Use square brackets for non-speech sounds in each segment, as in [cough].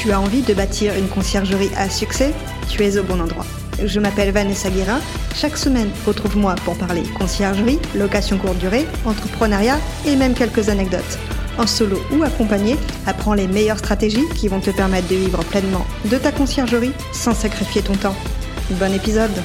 Tu as envie de bâtir une conciergerie à succès Tu es au bon endroit. Je m'appelle Vanessa Guérin. Chaque semaine, retrouve-moi pour parler conciergerie, location courte durée, entrepreneuriat et même quelques anecdotes. En solo ou accompagné, apprends les meilleures stratégies qui vont te permettre de vivre pleinement de ta conciergerie sans sacrifier ton temps. Bon épisode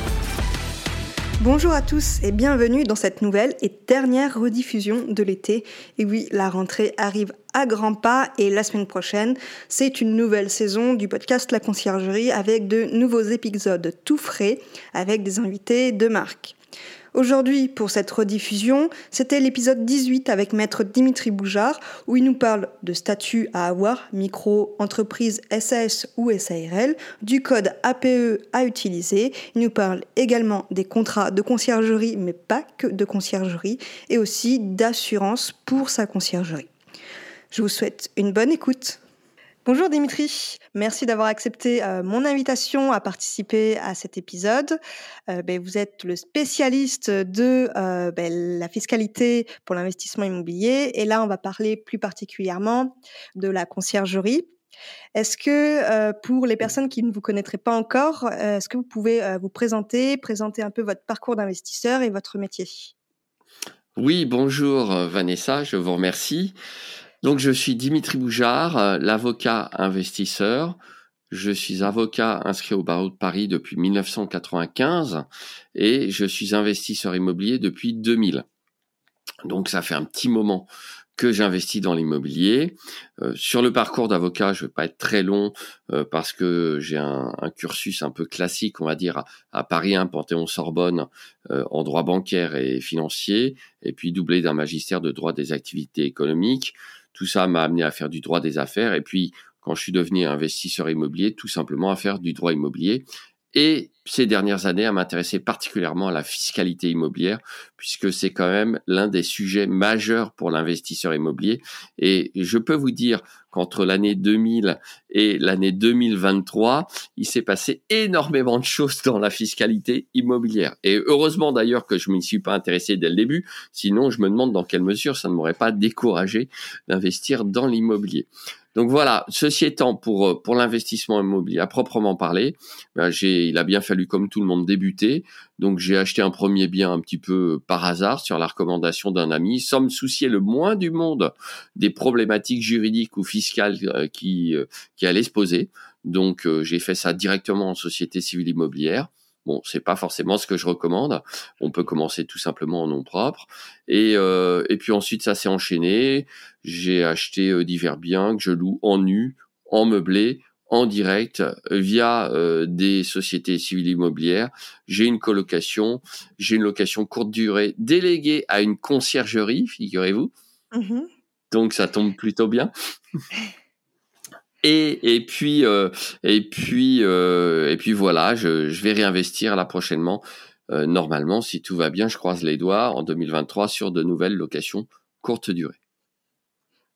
Bonjour à tous et bienvenue dans cette nouvelle et dernière rediffusion de l'été. Et oui, la rentrée arrive à grands pas et la semaine prochaine, c'est une nouvelle saison du podcast La Conciergerie avec de nouveaux épisodes tout frais avec des invités de marque. Aujourd'hui, pour cette rediffusion, c'était l'épisode 18 avec maître Dimitri Boujard, où il nous parle de statut à avoir, micro, entreprise SAS ou SARL, du code APE à utiliser. Il nous parle également des contrats de conciergerie, mais pas que de conciergerie, et aussi d'assurance pour sa conciergerie. Je vous souhaite une bonne écoute. Bonjour Dimitri, merci d'avoir accepté euh, mon invitation à participer à cet épisode. Euh, ben, vous êtes le spécialiste de euh, ben, la fiscalité pour l'investissement immobilier et là on va parler plus particulièrement de la conciergerie. Est-ce que pour les personnes qui ne vous connaîtraient pas encore, est-ce que vous pouvez vous présenter, présenter un peu votre parcours d'investisseur et votre métier? Oui, bonjour Vanessa, je vous remercie. Donc, je suis Dimitri Boujard, euh, l'avocat investisseur. Je suis avocat inscrit au barreau de Paris depuis 1995 et je suis investisseur immobilier depuis 2000. Donc, ça fait un petit moment que j'investis dans l'immobilier. Euh, sur le parcours d'avocat, je ne vais pas être très long euh, parce que j'ai un, cursus un peu classique, on va dire, à, Paris 1, Panthéon-Sorbonne, en droit bancaire et financier, et puis doublé d'un magistère de droit des activités économiques. Tout ça m'a amené à faire du droit des affaires et puis quand je suis devenu investisseur immobilier, tout simplement à faire du droit immobilier. Et ces dernières années à m'intéresser particulièrement à la fiscalité immobilière, puisque c'est quand même l'un des sujets majeurs pour l'investisseur immobilier. Et je peux vous dire qu'entre l'année 2000 et l'année 2023, il s'est passé énormément de choses dans la fiscalité immobilière. Et heureusement d'ailleurs que je ne m'y suis pas intéressé dès le début, sinon je me demande dans quelle mesure ça ne m'aurait pas découragé d'investir dans l'immobilier. Donc voilà, ceci étant, pour, euh, pour l'investissement immobilier à proprement parler, ben il a bien fallu, comme tout le monde, débuter. Donc j'ai acheté un premier bien un petit peu par hasard sur la recommandation d'un ami, sans me soucier le moins du monde des problématiques juridiques ou fiscales euh, qui, euh, qui allaient se poser. Donc j'ai fait ça directement en société civile immobilière. Bon, c'est pas forcément ce que je recommande. On peut commencer tout simplement en nom propre. Et, euh, et puis ensuite, ça s'est enchaîné. J'ai acheté euh, divers biens que je loue en nu, en meublé, en direct, via euh, des sociétés civiles immobilières. J'ai une colocation, j'ai une location courte durée déléguée à une conciergerie, figurez-vous. Mmh Donc ça tombe plutôt bien. [laughs] Et, et puis euh, et puis euh, et puis voilà, je, je, vais réinvestir là prochainement. Euh, normalement, si tout va bien, je croise les doigts en 2023 sur de nouvelles locations courte durée.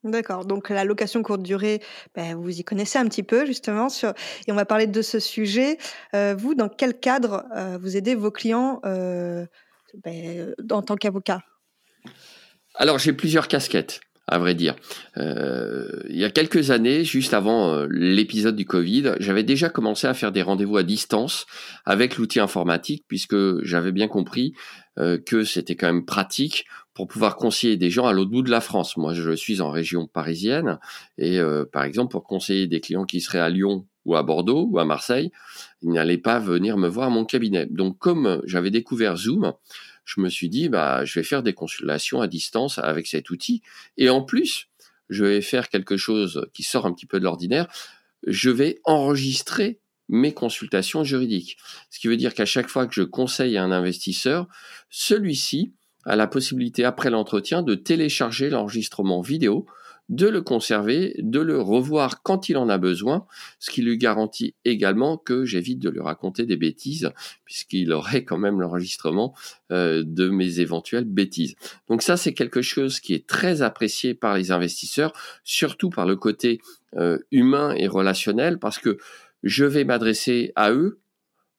D'accord. Donc la location courte durée, ben, vous y connaissez un petit peu justement sur et on va parler de ce sujet. vous, dans quel cadre vous aidez vos clients ben, en tant qu'avocat? Alors j'ai plusieurs casquettes à vrai dire. Euh, il y a quelques années, juste avant euh, l'épisode du Covid, j'avais déjà commencé à faire des rendez-vous à distance avec l'outil informatique, puisque j'avais bien compris euh, que c'était quand même pratique pour pouvoir conseiller des gens à l'autre bout de la France. Moi, je suis en région parisienne, et par exemple, pour conseiller des clients qui seraient à Lyon ou à Bordeaux ou à Marseille, ils n'allaient pas venir me voir à mon cabinet. Donc, comme j'avais découvert Zoom, je me suis dit, bah, je vais faire des consultations à distance avec cet outil. Et en plus, je vais faire quelque chose qui sort un petit peu de l'ordinaire. Je vais enregistrer mes consultations juridiques. Ce qui veut dire qu'à chaque fois que je conseille un investisseur, celui-ci a la possibilité, après l'entretien, de télécharger l'enregistrement vidéo de le conserver, de le revoir quand il en a besoin, ce qui lui garantit également que j'évite de lui raconter des bêtises, puisqu'il aurait quand même l'enregistrement euh, de mes éventuelles bêtises. Donc ça, c'est quelque chose qui est très apprécié par les investisseurs, surtout par le côté euh, humain et relationnel, parce que je vais m'adresser à eux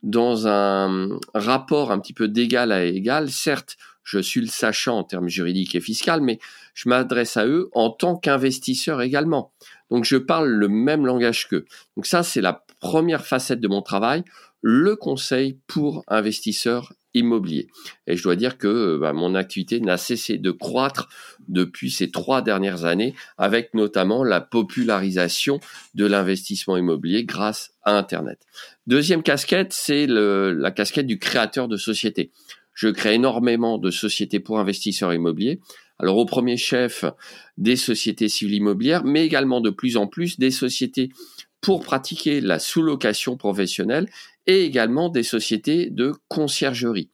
dans un rapport un petit peu d'égal à égal. Certes, je suis le sachant en termes juridiques et fiscaux, mais je m'adresse à eux en tant qu'investisseur également. Donc je parle le même langage qu'eux. Donc ça, c'est la première facette de mon travail, le conseil pour investisseurs immobiliers. Et je dois dire que bah, mon activité n'a cessé de croître depuis ces trois dernières années, avec notamment la popularisation de l'investissement immobilier grâce à Internet. Deuxième casquette, c'est la casquette du créateur de société. Je crée énormément de sociétés pour investisseurs immobiliers. Alors au premier chef, des sociétés civiles immobilières, mais également de plus en plus des sociétés pour pratiquer la sous-location professionnelle et également des sociétés de conciergerie.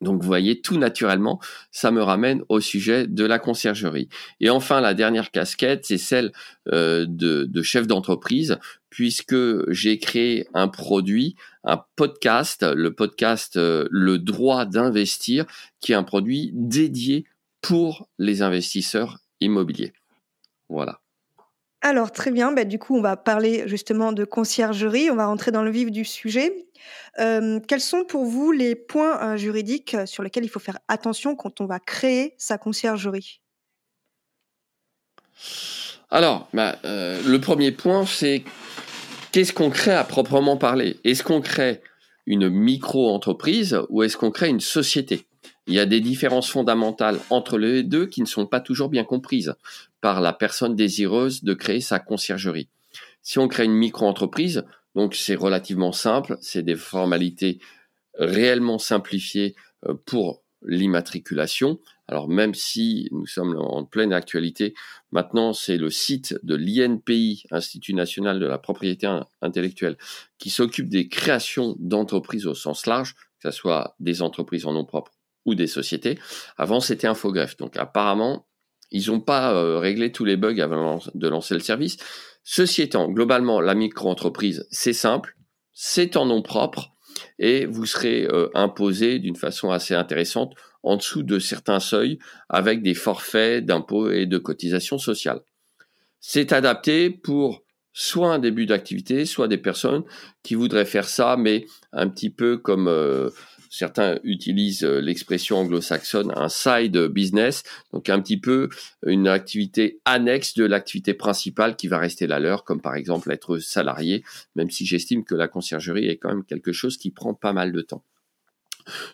Donc vous voyez, tout naturellement, ça me ramène au sujet de la conciergerie. Et enfin, la dernière casquette, c'est celle euh, de, chef d'entreprise, puisque j'ai créé un produit, un podcast, le podcast euh, Le droit d'investir, qui est un produit dédié pour les investisseurs immobiliers. Voilà. Alors très bien, bah, du coup on va parler justement de conciergerie, on va rentrer dans le vif du sujet. quels sont pour vous les points juridiques sur lesquels il faut faire attention quand on va créer sa conciergerie? Alors, bah, le premier point c'est qu'est-ce qu'on crée à proprement parler? Est-ce qu'on crée une micro-entreprise ou est-ce qu'on crée une société? Il y a des différences fondamentales entre les deux qui ne sont pas toujours bien comprises par la personne désireuse de créer sa conciergerie. Si on crée une micro-entreprise, donc c'est relativement simple, c'est des formalités réellement simplifiées euh, pour l'immatriculation. Alors même si nous sommes en pleine actualité, maintenant c'est le site de l'INPI, Institut national de la propriété intellectuelle, qui s'occupe des créations d'entreprises au sens large, que ce soit des entreprises en nom propre des sociétés. Avant, c'était Infogreffe. Donc apparemment, ils n'ont pas euh, réglé tous les bugs avant de lancer le service. Ceci étant, globalement, la micro-entreprise, c'est simple, c'est en nom propre et vous serez euh, imposé d'une façon assez intéressante en dessous de certains seuils avec des forfaits d'impôts et de cotisations sociales. C'est adapté pour soit un début d'activité, soit des personnes qui voudraient faire ça, mais un petit peu comme euh, certains utilisent euh, l'expression anglo-saxonne un side business, donc un petit peu une activité annexe de l'activité principale qui va rester la leur, comme par exemple être salarié, même si j'estime que la conciergerie est quand même quelque chose qui prend pas mal de temps.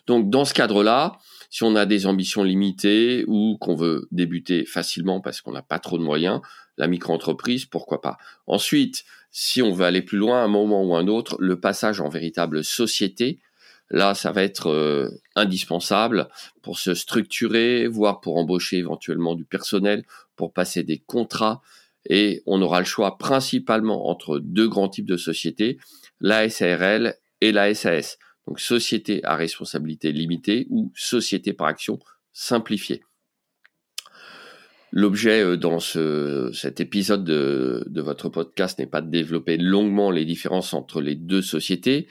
Donc dans ce cadre-là, si on a des ambitions limitées ou qu'on veut débuter facilement parce qu'on n'a pas trop de moyens, la micro-entreprise, pourquoi pas. Ensuite, si on veut aller plus loin, à un moment ou un autre, le passage en véritable société, Là, ça va être euh, indispensable pour se structurer, voire pour embaucher éventuellement du personnel, pour passer des contrats. Et on aura le choix principalement entre deux grands types de sociétés, la SARL et la SAS. Donc société à responsabilité limitée ou société par action simplifiée. L'objet euh, dans ce, cet épisode de, de votre podcast n'est pas de développer longuement les différences entre les deux sociétés,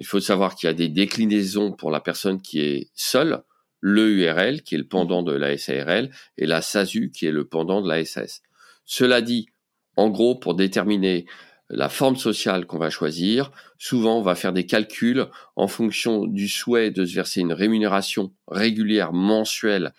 il faut savoir qu'il y a des déclinaisons pour la personne qui est seule, le URL qui est le pendant de la SARL et la SASU qui est le pendant de la SAS. Cela dit, en gros, pour déterminer la forme sociale qu'on va choisir, souvent on va faire des calculs en fonction du souhait de se verser une rémunération régulière mensuelle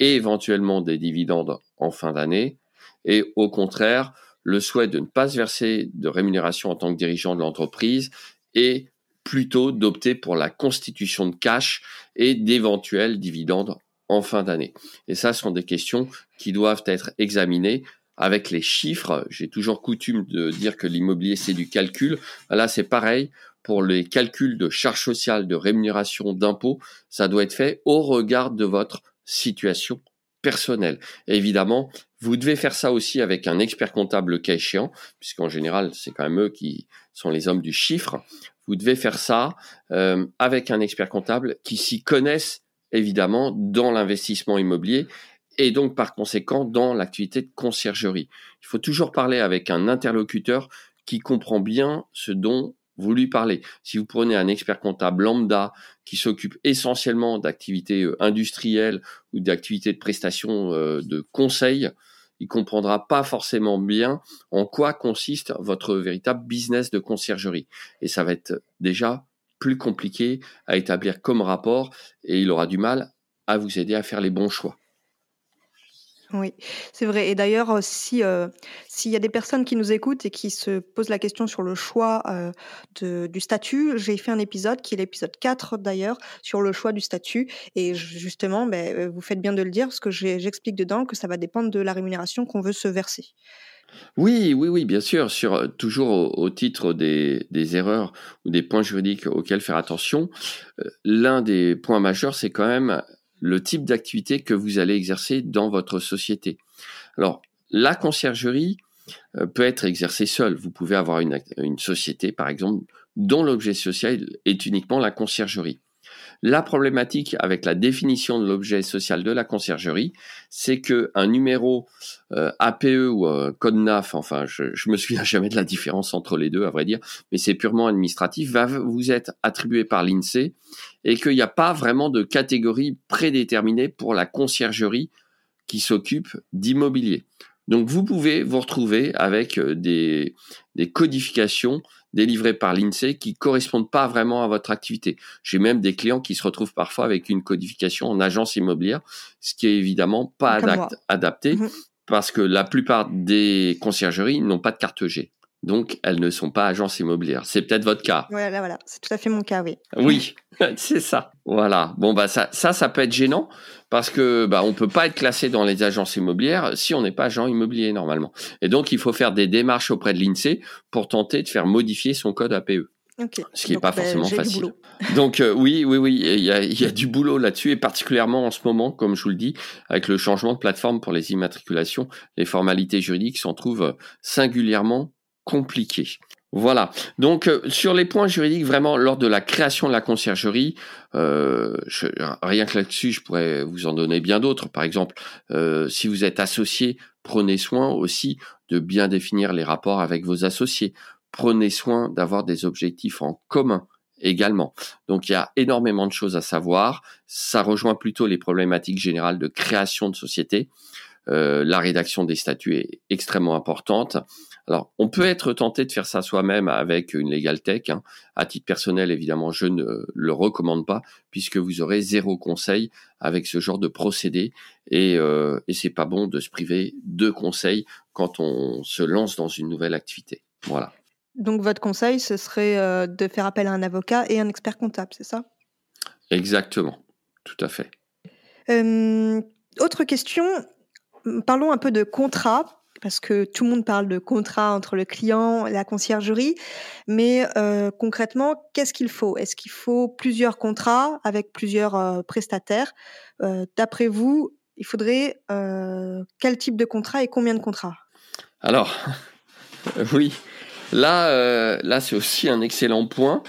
et éventuellement des dividendes en fin d'année, et au contraire, le souhait de ne pas se verser de rémunération en tant que dirigeant de l'entreprise et plutôt d'opter pour la constitution de cash et d'éventuels dividendes en fin d'année. Et ça, ce sont des questions qui doivent être examinées avec les chiffres. J'ai toujours coutume de dire que l'immobilier, c'est du calcul. Là, c'est pareil. Pour les calculs de charges sociales, de rémunération, d'impôts, ça doit être fait au regard de votre situation personnelle. évidemment, vous devez faire ça aussi avec un expert comptable le cas échéant, puisqu'en général, c'est quand même eux qui sont les hommes du chiffre vous devez faire ça euh, avec un expert comptable qui s'y connaisse évidemment dans l'investissement immobilier et donc par conséquent dans l'activité de conciergerie. Il faut toujours parler avec un interlocuteur qui comprend bien ce dont vous lui parlez. Si vous prenez un expert comptable lambda qui s'occupe essentiellement d'activités euh, industrielles ou d'activités de prestation euh, de conseil, il comprendra pas forcément bien en quoi consiste votre véritable business de conciergerie. Et ça va être déjà plus compliqué à établir comme rapport et il aura du mal à vous aider à faire les bons choix. Oui, c'est vrai. Et d'ailleurs, euh, euh, s'il y a des personnes qui nous écoutent et qui se posent la question sur le choix euh, du statut, j'ai fait un épisode qui est l'épisode 4 d'ailleurs sur le choix du statut. Et justement, ben, vous faites bien de le dire parce que j'explique dedans que ça va dépendre de la rémunération qu'on veut se verser. Oui, oui, oui, bien sûr. Sur toujours au, titre des, erreurs ou des points juridiques auxquels faire attention, l'un des points majeurs, c'est quand même le type d'activité que vous allez exercer dans votre société. Alors, la conciergerie euh, peut être exercée seule. Vous pouvez avoir une, une société, par exemple, dont l'objet social est uniquement la conciergerie. La problématique avec la définition de l'objet social de la conciergerie, c'est que un numéro euh, APE ou code NAF, enfin, je, je me souviens jamais de la différence entre les deux, à vrai dire, mais c'est purement administratif, va vous être attribué par l'INSEE et qu'il n'y a pas vraiment de catégorie prédéterminée pour la conciergerie qui s'occupe d'immobilier. Donc vous pouvez vous retrouver avec euh, des, des codifications délivrés par l'INSEE qui correspondent pas vraiment à votre activité. J'ai même des clients qui se retrouvent parfois avec une codification en agence immobilière, ce qui est évidemment pas adapté mhm. parce que la plupart des conciergeries n'ont pas de carte G. Donc, elles ne sont pas agences immobilières. C'est peut-être votre cas. Voilà, voilà. C'est tout à fait mon cas, oui. Oui, [laughs] c'est ça. Voilà. Bon, bah, ça, ça, ça peut être gênant parce que, bah, on peut pas être classé dans les agences immobilières si on n'est pas agent immobilier normalement. Et donc, il faut faire des démarches auprès de l'INSEE pour tenter de faire modifier son code APE. Ce qui n'est pas bah, forcément facile. [laughs] Donc euh, oui, oui, oui, il y a, il y a du boulot là-dessus et particulièrement en ce moment, comme je vous le dis, avec le changement de plateforme pour les immatriculations, les formalités juridiques s'en trouvent singulièrement compliqué. Voilà. Donc euh, sur les points juridiques, vraiment lors de la création de la conciergerie, euh, rien que là-dessus, je pourrais vous en donner bien d'autres. Par exemple, euh, si vous êtes associé, prenez soin aussi de bien définir les rapports avec vos associés. Prenez soin d'avoir des objectifs en commun également. Donc il y a énormément de choses à savoir. Ça rejoint plutôt les problématiques générales de création de société. la rédaction des statuts est extrêmement importante. Alors, on peut être tenté de faire ça soi-même avec une Legal Tech. Hein. À titre personnel, évidemment, je ne le recommande pas puisque vous aurez zéro conseil avec ce genre de procédé et, euh, et c'est pas bon de se priver de conseils quand on se lance dans une nouvelle activité. Voilà. Donc, votre conseil, ce serait euh, de faire appel à un avocat et un expert comptable, c'est ça? Exactement, tout à fait. autre question, parlons un peu de contrat parce que tout le monde parle de contrat entre le client et la conciergerie, mais euh, concrètement, qu'est-ce qu'il faut? Est-ce qu'il faut plusieurs contrats avec plusieurs euh, prestataires? Euh, D'après vous, il faudrait quel type de contrat et combien de contrats? Alors, [laughs] oui, là, là c'est aussi un excellent point.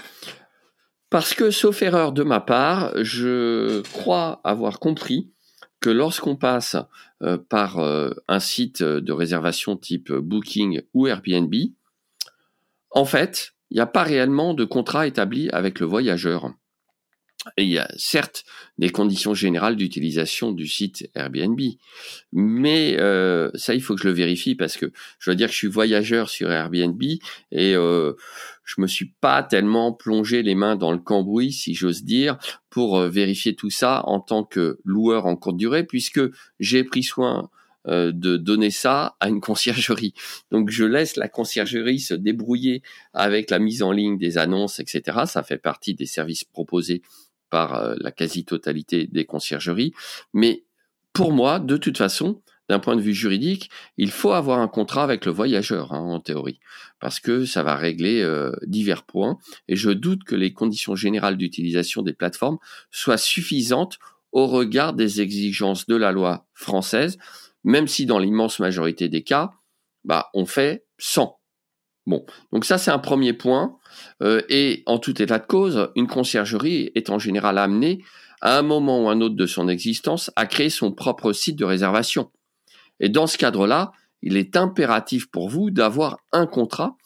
Parce que, sauf erreur de ma part, je crois avoir compris lorsqu'on passe euh, par euh, un site de réservation type Booking ou Airbnb, en fait, il n'y a pas réellement de contrat établi avec le voyageur. Il y a certes des conditions générales d'utilisation du site Airbnb, mais euh, ça il faut que je le vérifie parce que je dois dire que je suis voyageur sur Airbnb et euh, je me suis pas tellement plongé les mains dans le cambouis si j'ose dire pour euh, vérifier tout ça en tant que loueur en courte durée puisque j'ai pris soin euh, de donner ça à une [laughs] conciergerie. Donc je laisse la conciergerie se débrouiller avec la mise en ligne des annonces, etc. Ça fait partie des services proposés par euh, la quasi-totalité des conciergeries. Mais pour moi, de toute façon, d'un point de vue juridique, il faut avoir un contrat avec le voyageur, hein, en théorie, parce que ça va régler euh, divers points. Et je doute que les conditions générales d'utilisation des plateformes soient suffisantes au regard des exigences de la loi française, même si dans l'immense majorité des cas, bah, on fait 100. Bon, donc ça c'est un premier point. Euh, et en tout état de cause, une conciergerie est en général amenée, à un moment ou un autre de son existence, à créer son propre site de réservation. Et dans ce cadre-là, il est impératif pour vous d'avoir un contrat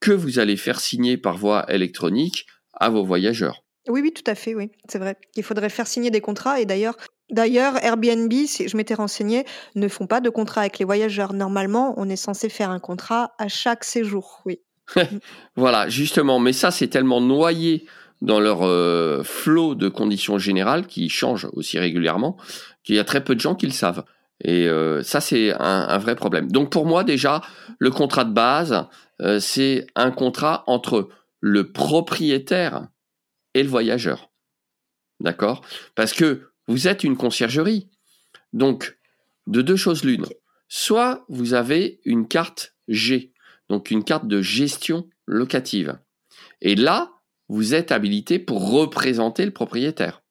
que vous allez faire signer par voie électronique à vos voyageurs. Oui, oui, tout à fait, oui, c'est vrai. Il faudrait faire signer des contrats et d'ailleurs, d'ailleurs, Airbnb, si je m'étais renseigné, ne font pas de contrat avec les voyageurs. Normalement, on est censé faire un contrat à chaque séjour, oui. [laughs] voilà, justement, mais ça, c'est tellement noyé dans leur euh, flot de conditions générales qui changent aussi régulièrement, qu'il y a très peu de gens qui le savent. Et euh, ça, c'est un, vrai problème. Donc pour moi, déjà, le contrat de base, euh, c'est un contrat entre le propriétaire et le voyageur. D'accord? Parce que vous êtes une conciergerie. Donc, de deux choses l'une. Soit vous avez une carte G, donc une carte de gestion locative. Et là, vous êtes habilité pour représenter le propriétaire.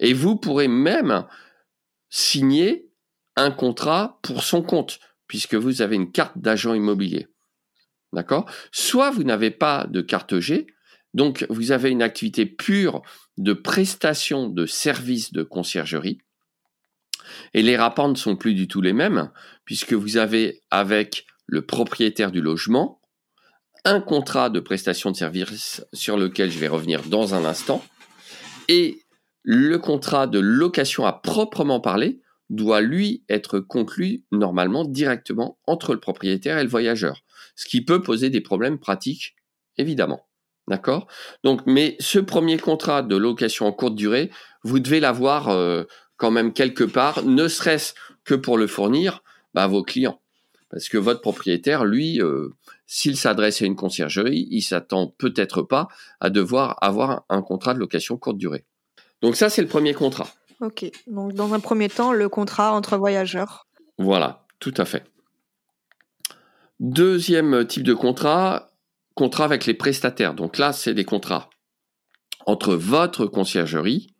Et vous pourrez même signer un contrat pour son compte, puisque vous avez une carte d'agent immobilier. D'accord? Soit vous n'avez pas de carte G, donc vous avez une activité pure de prestation de services de conciergerie. Et les rapports ne sont plus du tout les mêmes, puisque vous avez avec le propriétaire du logement un contrat de prestation de services sur lequel je vais revenir dans un instant, et le contrat de location à proprement parler doit lui être conclu normalement directement entre le propriétaire et le voyageur, ce qui peut poser des problèmes pratiques, évidemment. D'accord? Donc, mais ce premier contrat de location en courte durée, vous devez l'avoir euh, quand même quelque part, ne serait-ce que pour le fournir bah, à vos clients. Parce que votre propriétaire, lui, euh, s'il s'adresse à une conciergerie, il s'attend peut-être pas à devoir avoir un contrat de location courte durée. Donc ça, c'est le premier contrat. Ok. Donc dans un premier temps, le contrat entre voyageurs. Voilà, tout à fait. Deuxième type de contrat, contrat avec les prestataires. Donc là, c'est des contrats entre votre conciergerie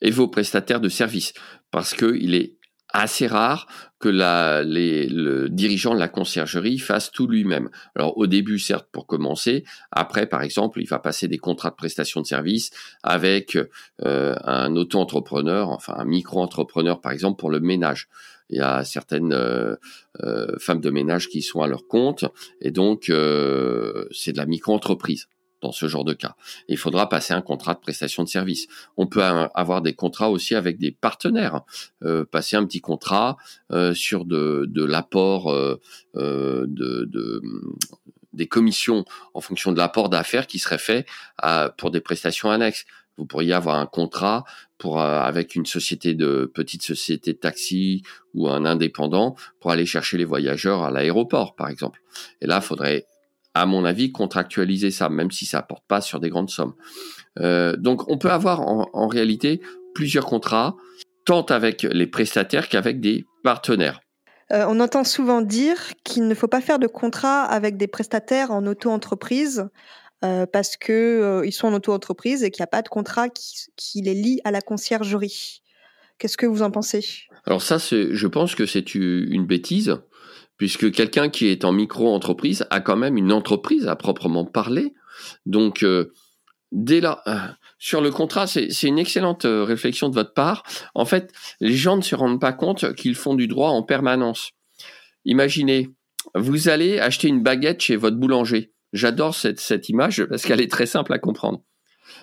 et vos prestataires de services. Parce qu'il est assez rare que les, le dirigeant de la conciergerie fasse tout lui-même. Alors au début, certes, pour commencer. Après, par exemple, il va passer des contrats de prestation de services avec euh, un auto-entrepreneur, enfin un micro-entrepreneur, par exemple, pour le ménage. Il y a certaines euh, euh, femmes de ménage qui sont à leur compte, et donc c'est de la micro-entreprise dans ce genre de cas. il faudra passer un contrat de prestation de service. On peut avoir des contrats aussi avec des partenaires, euh, passer un petit contrat euh, sur de, de l'apport euh, euh de, de, des commissions en fonction de l'apport d'affaires qui serait fait pour des prestations annexes. Vous pourriez avoir un contrat euh, avec une société de petite société de taxi ou un indépendant pour aller chercher les voyageurs à l'aéroport, par exemple. Et là, il faudrait à mon avis, contractualiser ça, même si ça porte pas sur des grandes sommes. Euh, donc, on peut avoir en, réalité plusieurs contrats, tant avec les prestataires qu'avec des partenaires. Euh, on entend souvent dire qu'il ne faut pas faire de contrat avec des prestataires en auto-entreprise euh, parce qu'ils sont en auto-entreprise et qu'il n'y a pas de contrat qui, les lie à la conciergerie. Qu'est-ce que vous en pensez? Alors ça, je pense que c'est une bêtise puisque quelqu'un qui est en micro-entreprise a quand même une entreprise à proprement parler. Donc, euh, dès là, euh, [clears throat] sur le contrat, c'est une excellente euh, réflexion de votre part. En fait, les gens ne se rendent pas compte qu'ils font du droit en permanence. Imaginez, vous allez acheter une baguette chez votre boulanger. J'adore cette, image parce qu'elle est très simple à comprendre.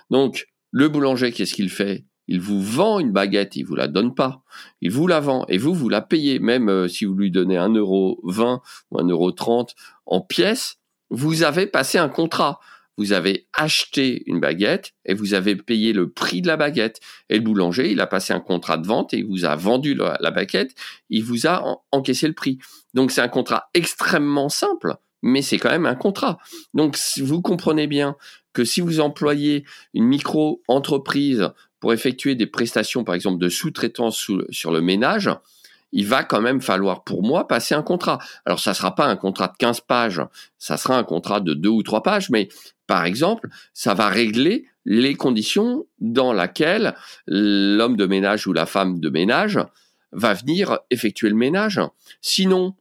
Donc, le boulanger, qu'est-ce qu'il fait? Il vous vend une baguette, il vous la donne pas. Il vous la vend et vous, vous la payez. Même euh, si vous lui donnez un euro 20 ou un euro 30 en pièces, vous avez passé un contrat. Vous avez acheté une baguette et vous avez payé le prix de la baguette. Et le boulanger, il a passé un contrat de vente et il vous a vendu la baguette. Il vous a encaissé le prix. Donc c'est un contrat extrêmement simple, mais c'est quand même un contrat. Donc vous comprenez bien que si vous employez une micro-entreprise pour effectuer des prestations, par exemple, de sous-traitance sur le ménage, il va quand même falloir pour moi passer un contrat. Alors ça sera pas un contrat de 15 pages, ça sera un contrat de deux ou trois pages, mais par exemple, ça va régler les conditions dans lesquelles l'homme de ménage ou la femme de ménage va venir effectuer le ménage. Sinon,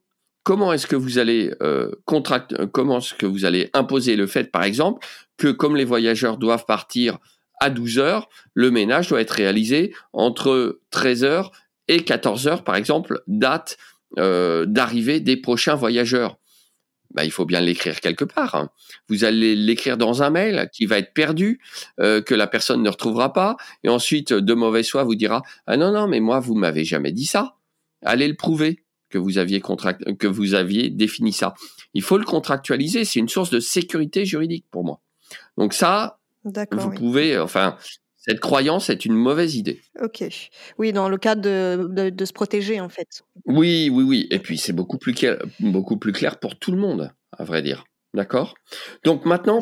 comment est-ce que vous allez euh, comment est-ce que vous allez imposer le fait, par exemple, que comme les voyageurs doivent partir à 12 heures, le ménage doit être réalisé entre 13 heures et 14 heures, par exemple, date euh, d'arrivée des prochains voyageurs. Bah, il faut bien l'écrire quelque part. Hein. Vous allez l'écrire dans un mail qui va être perdu, euh, que la personne ne retrouvera pas, et ensuite, de mauvaise foi, vous dira ah non non, mais moi vous m'avez jamais dit ça. Allez le prouver que vous aviez contract que vous aviez défini ça. Il faut le contractualiser. C'est une source de sécurité juridique pour moi. Donc ça. Vous oui. pouvez, enfin, cette croyance est une mauvaise idée. Ok. Oui, dans le cadre de, de, de se protéger, en fait. Oui, oui, oui. Et puis c'est beaucoup plus clair, beaucoup plus clair pour tout le monde, à vrai dire. D'accord? Donc maintenant,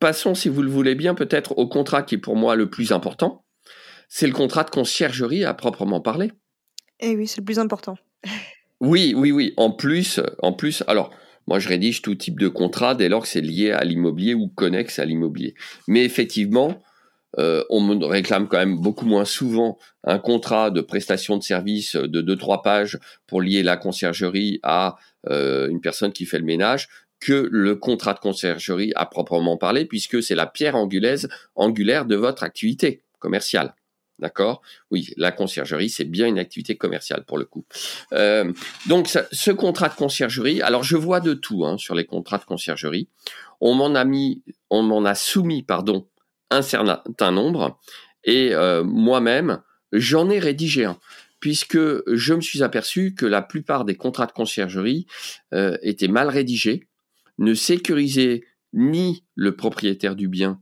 passons, si vous le voulez bien, peut-être au contrat qui est pour moi le plus important. C'est le contrat de conciergerie à proprement parler. Eh oui, c'est le plus important. Oui, oui, oui. En plus, en plus, alors, moi, je rédige tout type de contrat dès lors que c'est lié à l'immobilier ou connexe à l'immobilier. Mais effectivement, euh, on me réclame quand même beaucoup moins souvent un contrat de prestation de service de 2-3 pages pour lier la conciergerie à euh, une personne qui fait le ménage que le contrat de conciergerie à proprement parler, puisque c'est la pierre angulaise, angulaire de votre activité commerciale. D'accord? Oui, la conciergerie, c'est bien une activité commerciale pour le coup. Euh, donc, ce contrat de conciergerie, alors je vois de tout hein, sur les contrats de conciergerie. On m'en a mis, on m'en a soumis, pardon, un certain nombre, et euh, moi-même, j'en ai rédigé un, puisque je me suis aperçu que la plupart des contrats de conciergerie euh, étaient mal rédigés, ne sécurisaient ni le propriétaire du bien,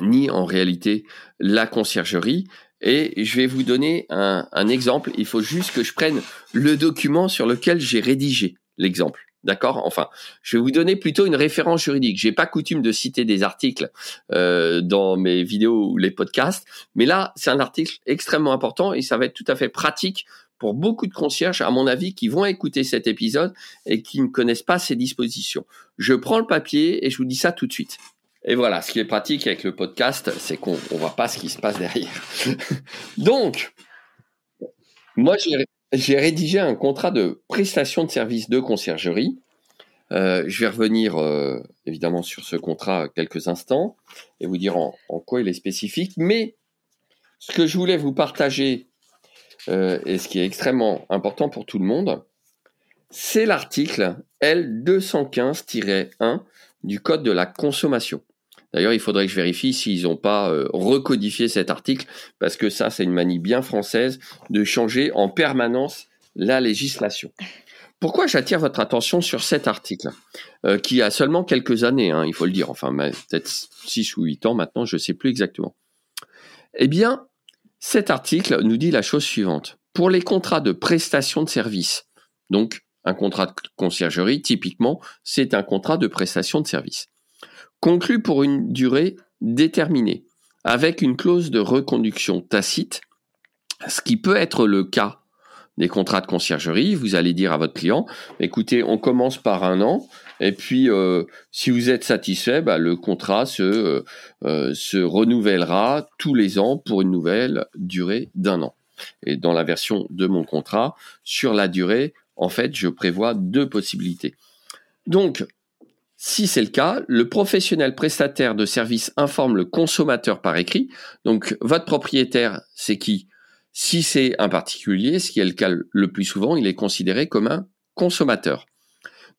ni en réalité la conciergerie. Et je vais vous donner un, un exemple. Il faut juste que je prenne le document sur lequel j'ai rédigé l'exemple. D'accord? Enfin, je vais vous donner plutôt une référence juridique. J'ai pas coutume de citer des articles euh, dans mes vidéos ou les podcasts, mais là, c'est un article extrêmement important et ça va être tout à fait pratique pour beaucoup de concierges, à mon avis, qui vont écouter cet épisode et qui ne connaissent pas ces dispositions. Je prends le papier et je vous dis ça tout de suite. Et voilà, ce qui est pratique avec le podcast, c'est qu'on ne voit pas ce qui se passe derrière. [laughs] Donc, moi, j'ai rédigé un contrat de prestation de service de conciergerie. Euh, je vais revenir euh, évidemment sur ce contrat quelques instants et vous dire en, en, quoi il est spécifique. Mais ce que je voulais vous partager euh, et ce qui est extrêmement important pour tout le monde, c'est l'article L215-1 du Code de la consommation. D'ailleurs, il faudrait que je vérifie s'ils n'ont pas euh, recodifié cet article, parce que ça, c'est une manie bien française de changer en permanence la législation. Pourquoi j'attire votre attention sur cet article, euh, qui a seulement quelques années, hein, il faut le dire, enfin peut-être 6 ou 8 ans maintenant, je ne sais plus exactement. Eh bien, cet article nous dit la chose suivante. Pour les contrats de prestation de service, donc un contrat de conciergerie, typiquement, c'est un contrat de prestation de service conclu pour une durée déterminée, avec une clause de reconduction tacite, ce qui peut être le cas des contrats de conciergerie. Vous allez dire à votre client, écoutez, on commence par un an, et puis euh, si vous êtes satisfait, bah, le contrat se, euh, se renouvellera tous les ans pour une nouvelle durée d'un an. Et dans la version de mon contrat, sur la durée, en fait, je prévois deux possibilités. Donc, si c'est le cas, le professionnel prestataire de service informe le consommateur par écrit. Donc, votre propriétaire, c'est qui? Si c'est un particulier, ce qui est le cas le plus souvent, il est considéré comme un consommateur.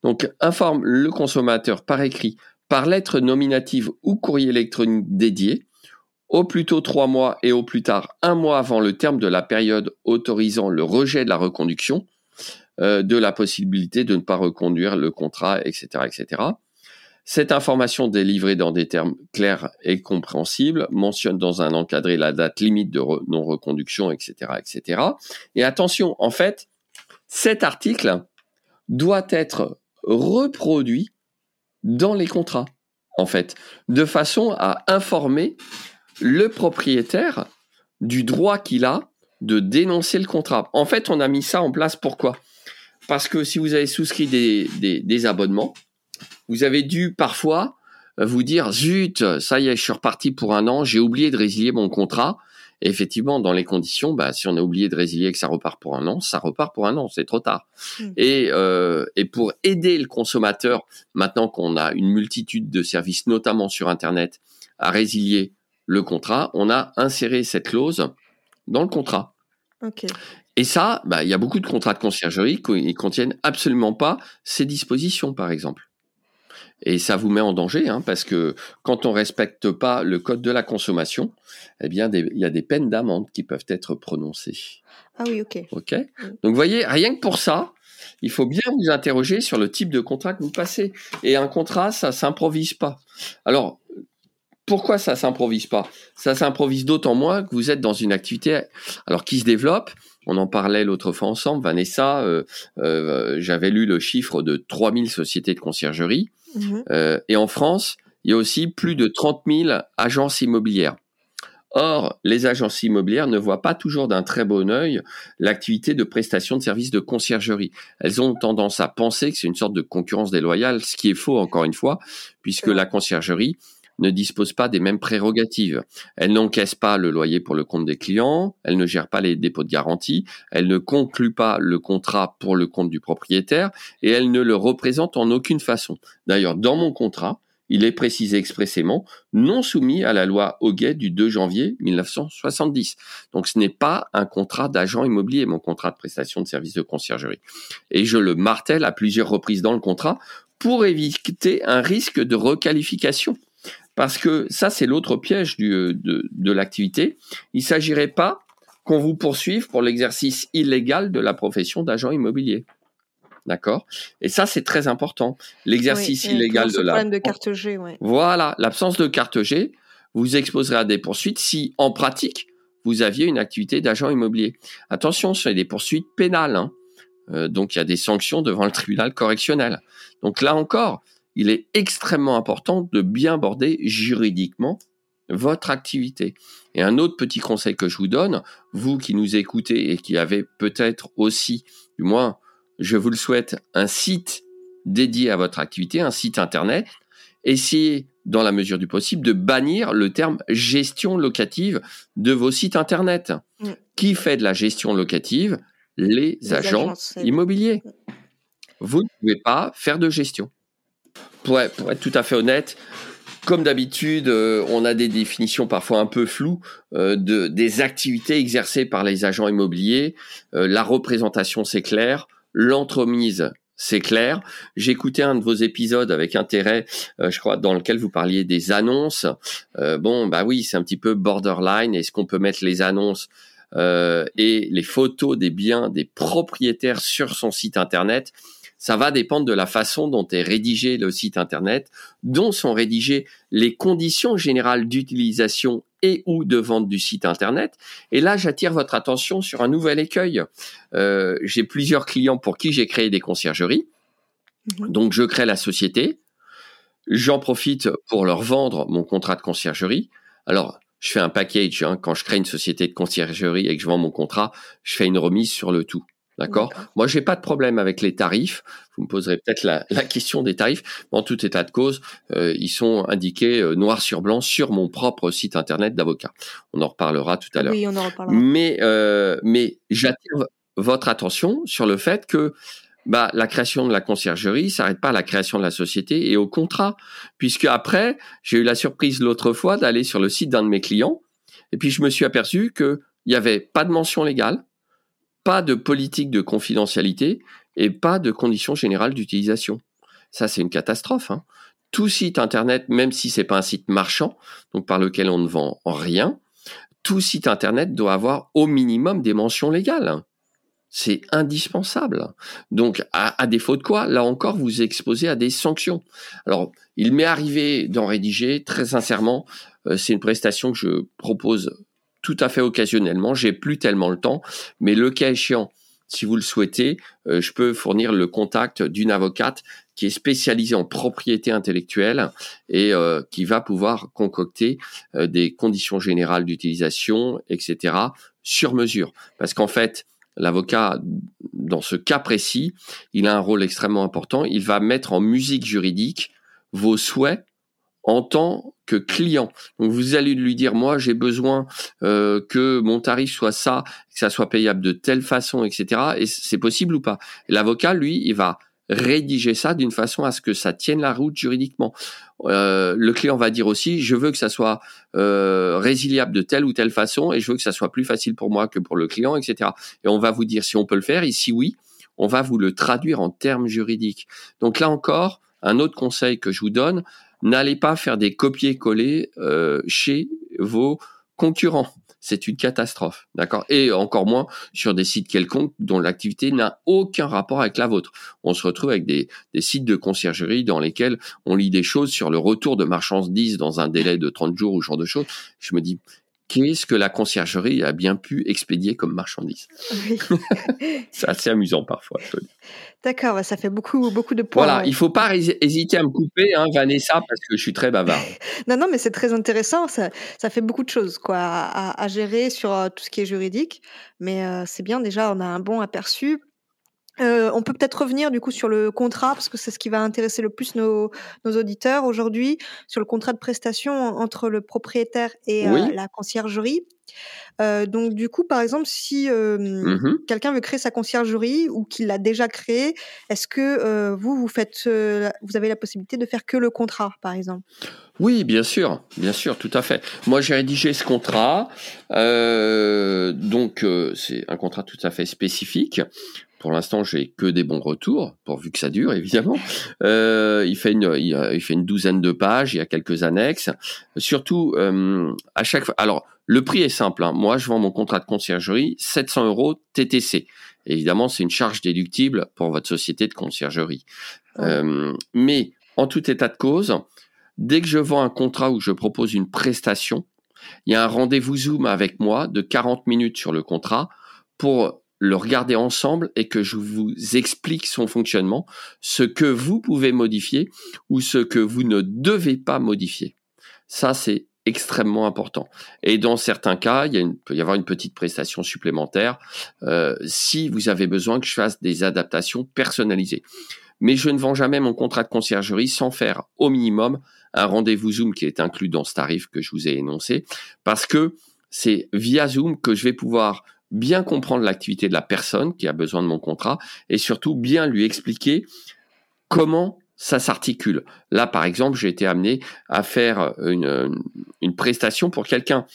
Donc, informe le consommateur par écrit, par lettre nominative ou courrier électronique dédié, au plus tôt trois mois et au plus tard un mois avant le terme de la période autorisant le rejet de la reconduction, euh, de la possibilité de ne pas reconduire le contrat, etc., etc. Cette information délivrée dans des termes clairs et compréhensibles mentionne dans un encadré la date limite de re non-reconduction, etc.. Et attention, en fait, cet article doit être reproduit dans les contrats, en fait, de façon à informer le propriétaire du droit qu'il a de dénoncer le contrat. En fait, on a mis ça en place. Pourquoi? Parce que si vous avez souscrit des abonnements, vous avez dû parfois vous dire zut, ça y est, je suis reparti pour un an, j'ai oublié de résilier mon contrat. Et effectivement, dans les conditions, bah, si on a oublié de résilier et que ça repart pour un an, ça repart pour un an, c'est trop tard. Mmh. Et, euh, et pour aider le consommateur, maintenant qu'on a une multitude de services, notamment sur Internet, à résilier le contrat, on a inséré cette clause dans le contrat. Okay. Et ça, bah, il y a beaucoup de contrats de conciergerie qui ne contiennent absolument pas ces dispositions, par exemple. Et ça vous met en danger, hein, parce que quand on respecte pas le code de la consommation, eh bien, il y a des peines d'amende qui peuvent être prononcées. Ah oui, ok. Ok. Donc, vous voyez, rien que pour ça, il faut bien vous interroger sur le type de contrat que vous passez. Et un contrat, ça s'improvise pas. Alors, pourquoi ça s'improvise pas? Ça s'improvise d'autant moins que vous êtes dans une activité alors qui se développe. On en parlait l'autre fois ensemble, Vanessa. Euh, euh, J'avais lu le chiffre de 3000 sociétés de conciergerie. Mhm. Euh, et en France, il y a aussi plus de 30 000 agences immobilières. Or, les agences immobilières ne voient pas toujours d'un très bon œil l'activité de prestation de services de conciergerie. Elles ont tendance à penser que c'est une sorte de concurrence déloyale, ce qui est faux encore une fois, puisque la conciergerie ne dispose pas des mêmes prérogatives. Elle n'encaisse pas le loyer pour le compte des clients, elle ne gère pas les dépôts de garantie, elle ne conclut pas le contrat pour le compte du propriétaire et elle ne le représente en aucune façon. D'ailleurs, dans mon contrat, il est précisé expressément non soumis à la loi Hoguet du 2 janvier 1970. Donc ce n'est pas un contrat d'agent immobilier, mon contrat de prestation de services de conciergerie. Et je le martèle à plusieurs reprises dans le contrat pour éviter un risque de requalification. Parce que ça, c'est l'autre piège de, de l'activité. Il ne s'agirait pas qu'on vous poursuive pour l'exercice illégal de la profession d'agent immobilier. D'accord? Et ça, c'est très important. L'exercice illégal de la... de carte G, ouais. Voilà, l'absence de carte G vous exposerait à des poursuites si, en pratique, vous aviez une activité d'agent immobilier. Attention, ce sont des poursuites pénales. Hein. Euh, donc, il y a des sanctions devant le tribunal correctionnel. Donc là encore, il est extrêmement important de bien border juridiquement votre activité. Et un autre petit conseil que je vous donne, vous qui nous écoutez et qui avez peut-être aussi, du moins, je vous le souhaite, un site dédié à votre activité, un site internet, essayez, dans la mesure du possible, de bannir le terme gestion locative de vos sites internet. Mm. Qui fait de la gestion locative? Les, agents immobiliers. Vous ne pouvez pas faire de gestion pour, être tout à fait honnête, comme d'habitude, euh, on a des définitions parfois un peu floues euh, de, des activités exercées par les agents immobiliers. Euh, la représentation, c'est clair. L'entremise, c'est clair. J'ai écouté un de vos épisodes avec intérêt, je crois, dans lequel vous parliez des annonces. bon, bah oui, c'est un petit peu borderline. Est-ce qu'on peut mettre les annonces et les photos des biens des propriétaires sur son site internet? Ça va dépendre de la façon dont est rédigé le site Internet, dont sont rédigées les conditions générales d'utilisation et ou de vente du site Internet. Et là, j'attire votre attention sur un nouvel écueil. Euh, j'ai plusieurs clients pour qui j'ai créé des conciergeries. Mhm. Donc, je crée la société. J'en profite pour leur vendre mon contrat de conciergerie. Alors, je fais un package. Hein. Quand je crée une société de conciergerie et que je vends mon contrat, je fais une remise sur le tout. D'accord Moi, j'ai pas de problème avec les tarifs. Vous me poserez peut-être la, question des tarifs. En tout état de cause, euh, ils sont indiqués euh, noir sur blanc sur mon propre site internet d'avocat. On en reparlera tout à l'heure. Oui, on en reparlera. Mais, euh, mais j'attire votre attention sur le fait que bah, la création de la conciergerie s'arrête pas à la création de la société et au contrat. Puisque après, j'ai eu la surprise l'autre fois d'aller sur le site d'un de mes clients et puis je me suis aperçu qu'il n'y avait pas de mention légale pas de politique de confidentialité et pas de conditions générales d'utilisation. Ça, c'est une catastrophe. Hein. Tout site internet, même si c'est pas un site marchand, par lequel on ne vend rien, tout site internet doit avoir au minimum des mentions légales. C'est indispensable. Donc, à, défaut de quoi, là encore, vous exposez à des sanctions. Alors, il m'est arrivé d'en rédiger, très sincèrement, euh, c'est une prestation que je propose tout à fait occasionnellement. J'ai plus tellement le temps, mais le cas échéant, si vous le souhaitez, euh, je peux fournir le contact d'une avocate qui est spécialisée en propriété intellectuelle et euh, qui va pouvoir concocter euh, des conditions générales d'utilisation, etc., sur mesure. Parce qu'en fait, l'avocat, dans ce cas précis, il a un rôle extrêmement important. Il va mettre en musique juridique vos souhaits en tant que client. Donc vous allez lui dire moi j'ai besoin euh, que mon tarif soit ça, que ça soit payable de telle façon, etc. Et c'est possible ou pas? L'avocat lui il va rédiger ça d'une façon à ce que ça tienne la route juridiquement. Euh, le client va dire aussi je veux que ça soit euh, résiliable de telle ou telle façon et je veux que ça soit plus facile pour moi que pour le client, etc. Et on va vous dire si on peut le faire et si oui, on va vous le traduire en termes juridiques. Donc là encore, un autre conseil que je vous donne, n'allez pas faire des copier-coller euh, chez vos concurrents. C'est une catastrophe, d'accord? Et encore moins sur des sites quelconques dont l'activité n'a aucun rapport avec la vôtre. On se retrouve avec des, sites de conciergerie dans lesquels on lit des choses sur le retour de marchandises dans un délai de 30 jours ou genre de choses. Je me dis, qu'est-ce que la conciergerie a bien pu expédier comme marchandise. [laughs] c'est assez amusant parfois, D'accord, ça fait beaucoup, beaucoup de points. Voilà, il faut pas hésiter à me couper, hein, Vanessa, parce que je suis très bavard. [laughs] non, non, mais c'est très intéressant. Ça, ça, fait beaucoup de choses quoi, à, gérer sur euh, tout ce qui est juridique. Mais euh, c'est bien déjà, on a un bon aperçu euh, on peut peut-être revenir du coup sur le contrat parce que c'est ce qui va intéresser le plus nos, auditeurs aujourd'hui sur le contrat de prestation entre le propriétaire et euh, la conciergerie. Euh, donc du coup, par exemple, si mmh quelqu'un veut créer sa conciergerie ou qu'il l'a déjà créée, est-ce que vous vous faites, vous avez la possibilité de faire que le contrat, par exemple? Oui, bien sûr, bien sûr, tout à fait. Moi, j'ai rédigé ce contrat, donc c'est un contrat tout à fait spécifique pour l'instant, j'ai que des bons retours, pourvu que ça dure, [laughs] évidemment. Euh, il, fait une, il, fait une douzaine de pages, il y a quelques annexes. Surtout, euh, à chaque fois. Alors, le prix est simple. Hein. Moi, je vends mon contrat de conciergerie 700 euros TTC. Évidemment, c'est une charge déductible pour votre société de conciergerie. Euh, mais en tout état de cause, dès que je vends un contrat où je propose une prestation, il y a un rendez-vous Zoom avec moi de 40 minutes sur le contrat pour le regarder ensemble et que je vous explique son fonctionnement, ce que vous pouvez modifier ou ce que vous ne devez pas modifier. Ça, c'est extrêmement important. Et dans certains cas, il, peut y avoir une petite prestation supplémentaire euh, si vous avez besoin que je fasse des adaptations personnalisées. Mais je ne vends jamais mon contrat de conciergerie sans faire au minimum un rendez-vous Zoom qui est inclus dans ce tarif que je vous ai énoncé, parce que c'est via Zoom que je vais pouvoir bien comprendre l'activité de la personne qui a besoin de mon contrat et surtout bien lui expliquer comment ça s'articule. Là, par exemple, j'ai été amené à faire une, prestation pour quelqu'un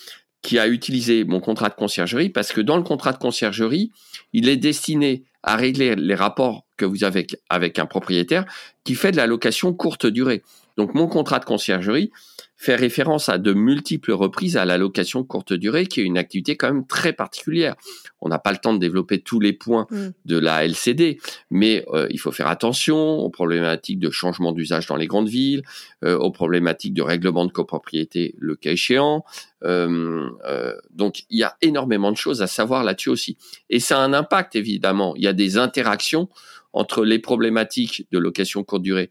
qui a utilisé mon contrat de conciergerie parce que dans le contrat de conciergerie, il est destiné à régler les rapports que vous avez avec un propriétaire qui fait de la location courte durée. Donc mon contrat de conciergerie, fait référence à de multiples reprises à la location courte durée, qui est une activité quand même très particulière. On n'a pas le temps de développer tous les points mm. de la LCD, mais euh, il faut faire attention aux problématiques de changement d'usage dans les grandes villes, euh, aux problématiques de règlement de copropriété, le cas échéant. Euh, donc, il y a énormément de choses à savoir là-dessus aussi. Et ça a un impact, évidemment. Il y a des interactions entre les problématiques de location courte durée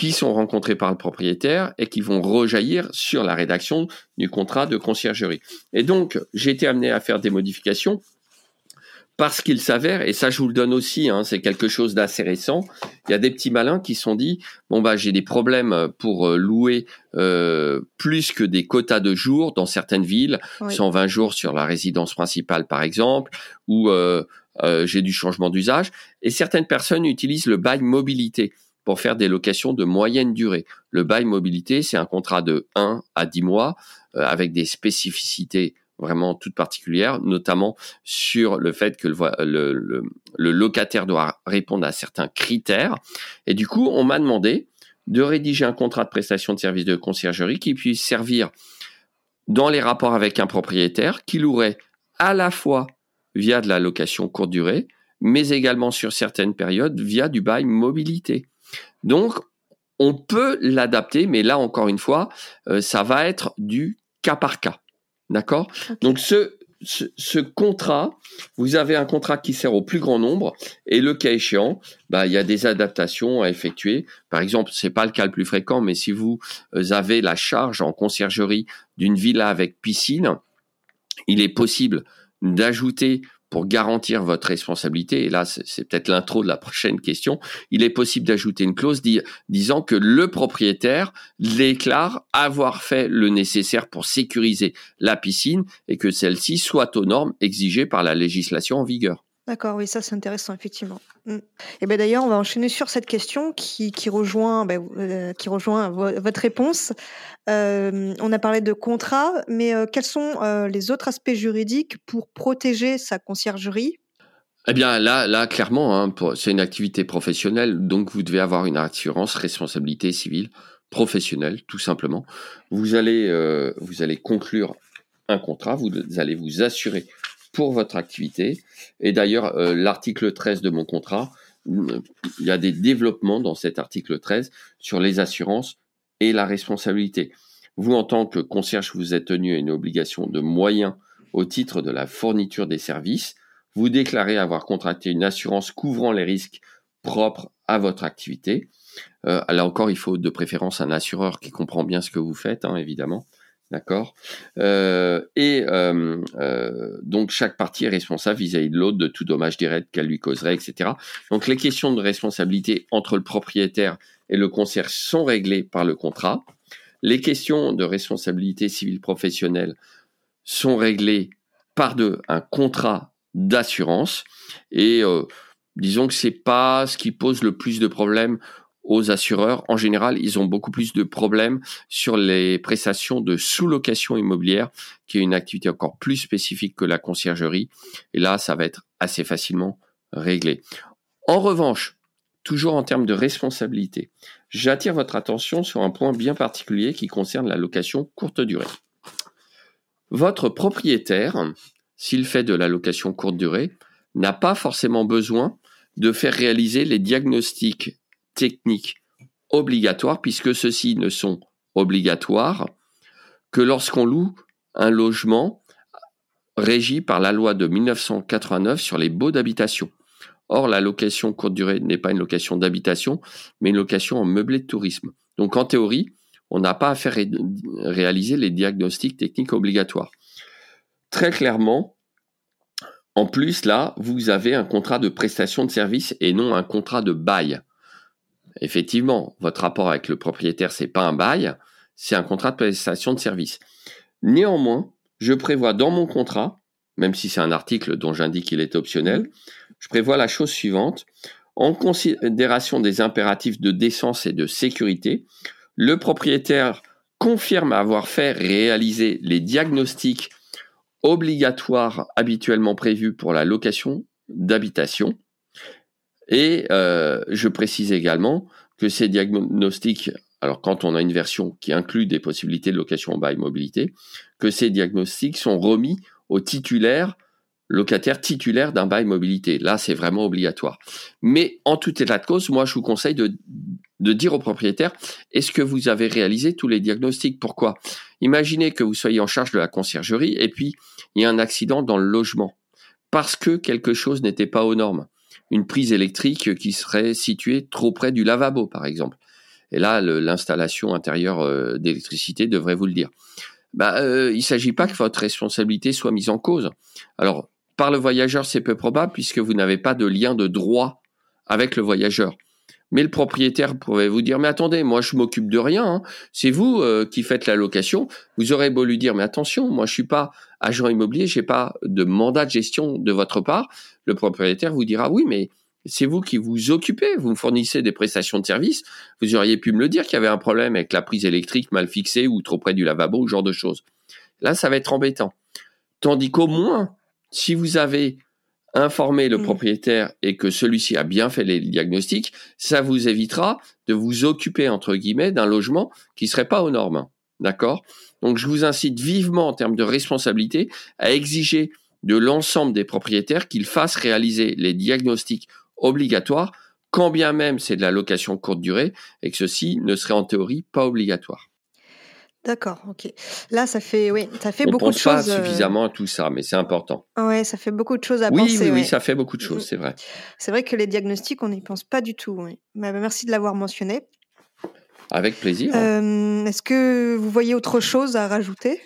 qui sont rencontrés par le propriétaire et qui vont rejaillir sur la rédaction du contrat de conciergerie. Et donc, j'ai été amené à faire des modifications parce qu'il s'avère, et ça je vous le donne aussi, hein, c'est quelque chose d'assez récent, il y a des petits malins qui se sont dit, bon bah j'ai des problèmes pour euh, louer euh, plus que des quotas de jours dans certaines villes, 120 jours sur la résidence principale par exemple, ou euh, j'ai du changement d'usage, et certaines personnes utilisent le bail mobilité pour faire des locations de moyenne durée. Le bail mobilité, c'est un contrat de 1 à 10 mois euh, avec des spécificités vraiment toutes particulières, notamment sur le fait que le, locataire doit répondre à certains critères. Et du coup, on m'a demandé de rédiger un contrat de prestation de service de conciergerie qui puisse servir dans les rapports avec un propriétaire qui louerait à la fois via de la location courte durée, mais également sur certaines périodes via du bail mobilité. Donc, on peut l'adapter, mais là, encore une fois, euh, ça va être du cas par cas. D'accord? Donc, ce, ce, contrat, vous avez un contrat qui sert au plus grand nombre, et le cas échéant, bah, il y a des adaptations à effectuer. Par exemple, c'est pas le cas le plus fréquent, mais si vous euh, avez la charge en conciergerie d'une villa avec piscine, il est possible d'ajouter pour garantir votre responsabilité, et là c'est peut-être l'intro de la prochaine question, il est possible d'ajouter une clause disant que le propriétaire déclare avoir fait le nécessaire pour sécuriser la piscine et que celle-ci soit aux normes exigées par la législation en vigueur. D'accord, oui, ça c'est intéressant, effectivement. Mm. Et ben d'ailleurs, on va enchaîner sur cette question qui, rejoint, ben, euh, qui rejoint votre réponse. Euh, on a parlé de contrat, mais euh, quels sont les autres aspects juridiques pour protéger sa conciergerie? Eh bien là, là clairement, hein, c'est une activité professionnelle, donc vous devez avoir une assurance responsabilité civile professionnelle, tout simplement. Vous allez, vous allez conclure un contrat, vous allez vous assurer pour votre activité. Et d'ailleurs, euh, l'article 13 de mon contrat, il y a des développements dans cet article 13 sur les assurances et la responsabilité. Vous, en tant que concierge, vous êtes tenu à une obligation de moyens au titre de la fourniture des services. Vous déclarez avoir contracté une assurance couvrant les risques propres à votre activité. Euh, là encore, il faut de préférence un assureur qui comprend bien ce que vous faites, hein, évidemment. D'accord euh, Et euh, euh, donc, chaque partie est responsable vis-à-vis de l'autre de tout dommage direct qu'elle lui causerait, etc. Donc, les questions de responsabilité entre le propriétaire et le concierge sont réglées par le contrat. Les questions de responsabilité civile professionnelle sont réglées par de, un contrat d'assurance. Et euh, disons que c'est pas ce qui pose le plus de problèmes aux assureurs. En général, ils ont beaucoup plus de problèmes sur les prestations de sous-location immobilière, qui est une activité encore plus spécifique que la conciergerie. Et là, ça va être assez facilement réglé. En revanche, toujours en termes de responsabilité, j'attire votre attention sur un point bien particulier qui concerne la location courte durée. Votre propriétaire, s'il fait de la location courte durée, n'a pas forcément besoin de faire réaliser les diagnostics techniques obligatoires, puisque ceux-ci ne sont obligatoires que lorsqu'on loue un logement régi par la loi de 1989 sur les baux d'habitation. Or, la location courte durée n'est pas une location d'habitation, mais une location en meublé de tourisme. Donc, en théorie, on n'a pas à faire réaliser les diagnostics techniques obligatoires. Très clairement, en plus, là, vous avez un contrat de prestation de service et non un contrat de bail. Effectivement, votre rapport avec le propriétaire, c'est pas un bail, c'est un contrat de prestation de service. Néanmoins, je prévois dans mon contrat, même si c'est un article dont j'indique qu'il est optionnel, je prévois la chose suivante. En considération des impératifs de décence et de sécurité, le propriétaire confirme avoir fait réaliser les diagnostics obligatoires habituellement prévus pour la location d'habitation et euh, je précise également que ces diagnostics, alors quand on a une version qui inclut des possibilités de location en bail mobilité, que ces diagnostics sont remis au titulaire, locataire titulaire d'un bail mobilité. Là, c'est vraiment obligatoire. Mais en tout état de cause, moi, je vous conseille de, de dire au propriétaire, est-ce que vous avez réalisé tous les diagnostics? Pourquoi? Imaginez que vous soyez en charge de la conciergerie et puis il y a un accident dans le logement parce que quelque chose n'était pas aux normes une prise électrique qui serait située trop près du lavabo, par exemple. Et là, l'installation intérieure euh, d'électricité devrait vous le dire. Bah, euh, il ne s'agit pas que votre responsabilité soit mise en cause. Alors, par le voyageur, c'est peu probable puisque vous n'avez pas de lien de droit avec le voyageur. Mais le propriétaire pourrait vous dire, mais attendez, moi je m'occupe de rien, hein. c'est vous euh, qui faites la location. Vous aurez beau lui dire, mais attention, moi je suis pas agent immobilier, j'ai pas de mandat de gestion de votre part. Le propriétaire vous dira, oui, mais c'est vous qui vous occupez, vous me fournissez des prestations de service. Vous auriez pu me le dire qu'il y avait un problème avec la prise électrique mal fixée ou trop près du lavabo, ce genre de choses. Là, ça va être embêtant. Tandis qu'au moins, si vous avez informer le mmh. propriétaire et que celui-ci a bien fait les diagnostics, ça vous évitera de vous occuper, entre guillemets, d'un logement qui serait pas aux normes. D'accord? Donc, je vous incite vivement, en termes de responsabilité, à exiger de l'ensemble des propriétaires qu'ils fassent réaliser les diagnostics obligatoires, quand bien même c'est de la location courte durée, et que ceci ne serait en théorie pas obligatoire. D'accord, OK. Là, ça fait oui, ça fait On beaucoup de pense pas euh, suffisamment à tout ça, mais c'est important. Ouais, ça fait beaucoup de choses à Oui, penser, oui, oui, ça fait beaucoup de choses, c'est vrai. C'est vrai que les diagnostics, on n'y pense pas du tout, oui. Bah, bah, merci de l'avoir mentionné. Avec plaisir. Euh, est-ce que vous voyez autre chose à rajouter?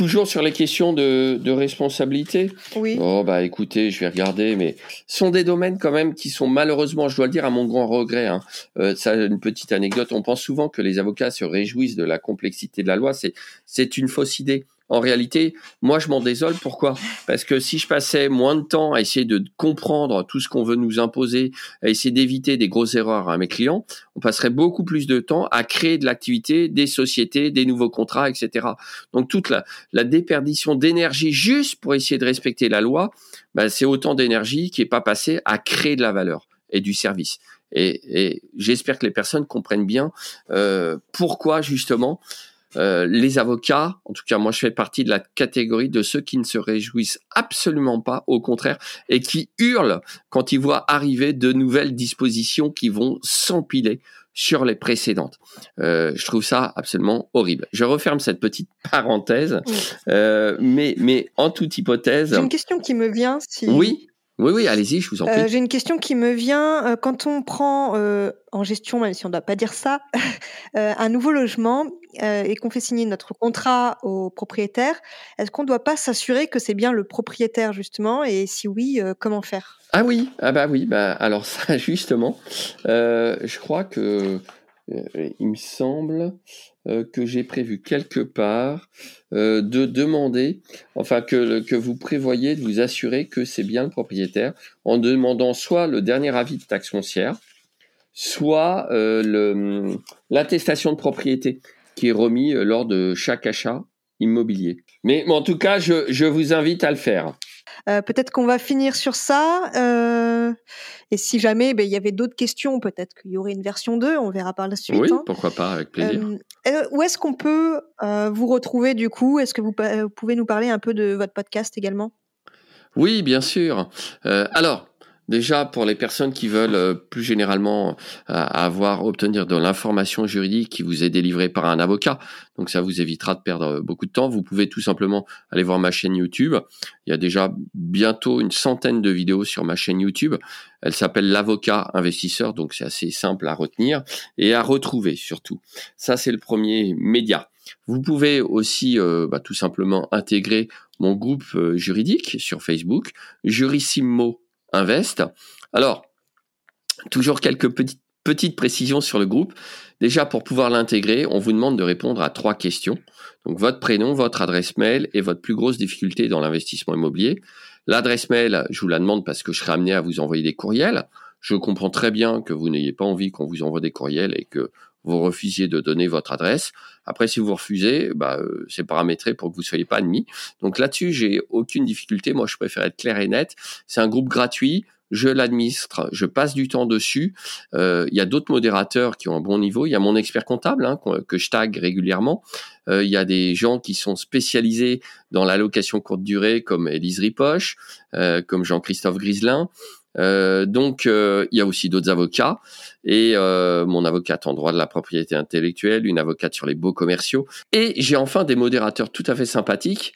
Toujours sur les questions de, responsabilité. Oui. Oh, bah écoutez, je vais regarder, mais ce sont des domaines quand même qui sont malheureusement, je dois le dire à mon grand regret, hein, euh, ça, une petite anecdote, on pense souvent que les avocats se réjouissent de la complexité de la loi, c'est, c'est une fausse idée en réalité, moi, je m'en désole. Pourquoi? Parce que si je passais moins de temps à essayer de comprendre tout ce qu'on veut nous imposer, à essayer d'éviter des grosses erreurs à mes clients, on passerait beaucoup plus de temps à créer de l'activité, des sociétés, des nouveaux contrats, etc. Donc toute la, la déperdition d'énergie juste pour essayer de respecter la loi, ben, c'est autant d'énergie qui est pas passée à créer de la valeur et du service. Et, et j'espère que les personnes comprennent bien euh, pourquoi justement euh, les avocats, en tout cas moi je fais partie de la catégorie de ceux qui ne se réjouissent absolument pas, au contraire, et qui hurlent quand ils voient arriver de nouvelles dispositions qui vont s'empiler sur les précédentes. Euh, je trouve ça absolument horrible. Je referme cette petite parenthèse, euh, mais, mais en toute hypothèse... J'ai une question qui me vient. Si... Oui oui, oui, allez-y, je vous en prie. Euh, j'ai une question qui me vient. Euh, quand on prend euh, en gestion, même si on ne doit pas dire ça, [laughs] un nouveau logement et qu'on fait signer notre contrat au propriétaire, est-ce qu'on ne doit pas s'assurer que c'est bien le propriétaire, justement? Et si oui, comment faire? Ah oui, ah bah oui, bah, alors ça, [laughs] justement, je crois que, il me semble, que j'ai prévu quelque part euh, de demander, enfin que, vous prévoyez de vous assurer que c'est bien le propriétaire en demandant soit le dernier avis de taxe foncière, soit euh, l'attestation de propriété qui est remis lors de chaque achat immobilier. Mais en tout cas, je vous invite à le faire. Euh, peut-être qu'on va finir sur ça. Euh, et si jamais ben, il y avait d'autres questions, peut-être qu'il y aurait une version 2, on verra par la suite. Oui, hein. pourquoi pas, avec plaisir. Euh, où est-ce qu'on peut vous retrouver du coup? Est-ce que vous, pouvez nous parler un peu de votre podcast également? Oui, bien sûr. alors, Déjà, pour les personnes qui veulent euh, plus généralement euh, avoir, obtenir de l'information juridique qui vous est délivrée par un avocat, donc ça vous évitera de perdre beaucoup de temps, vous pouvez tout simplement aller voir ma chaîne YouTube. Il y a déjà bientôt une centaine de vidéos sur ma chaîne YouTube. Elle s'appelle l'avocat investisseur, donc c'est assez simple à retenir et à retrouver surtout. Ça, c'est le premier média. Vous pouvez aussi euh, bah, tout simplement intégrer mon groupe juridique sur Facebook, Jurissimo Invest. Alors, toujours quelques petites, précisions sur le groupe. Déjà, pour pouvoir l'intégrer, on vous demande de répondre à trois questions. Donc, votre prénom, votre adresse mail et votre plus grosse difficulté dans l'investissement immobilier. L'adresse mail, je vous la demande parce que je serai amené à vous envoyer des courriels. Je comprends très bien que vous n'ayez pas envie qu'on vous envoie des courriels et que vous refusiez de donner votre adresse. Après, si vous refusez, bah, euh, c'est paramétré pour que vous ne soyez pas admis. Donc là-dessus, j'ai aucune difficulté. Moi, je préfère être clair et net. C'est un groupe gratuit. Je l'administre, je passe du temps dessus. Euh, il y a d'autres modérateurs qui ont un bon niveau. Il y a mon expert comptable hein, que je tag régulièrement. Euh, il y a des gens qui sont spécialisés dans l'allocation courte durée, comme Elise Ripoche, comme Jean-Christophe Griselin. Euh, donc, euh, il y a aussi d'autres avocats et euh, mon avocate en droit de la propriété intellectuelle, une avocate sur les beaux commerciaux, et j'ai enfin des modérateurs tout à fait sympathiques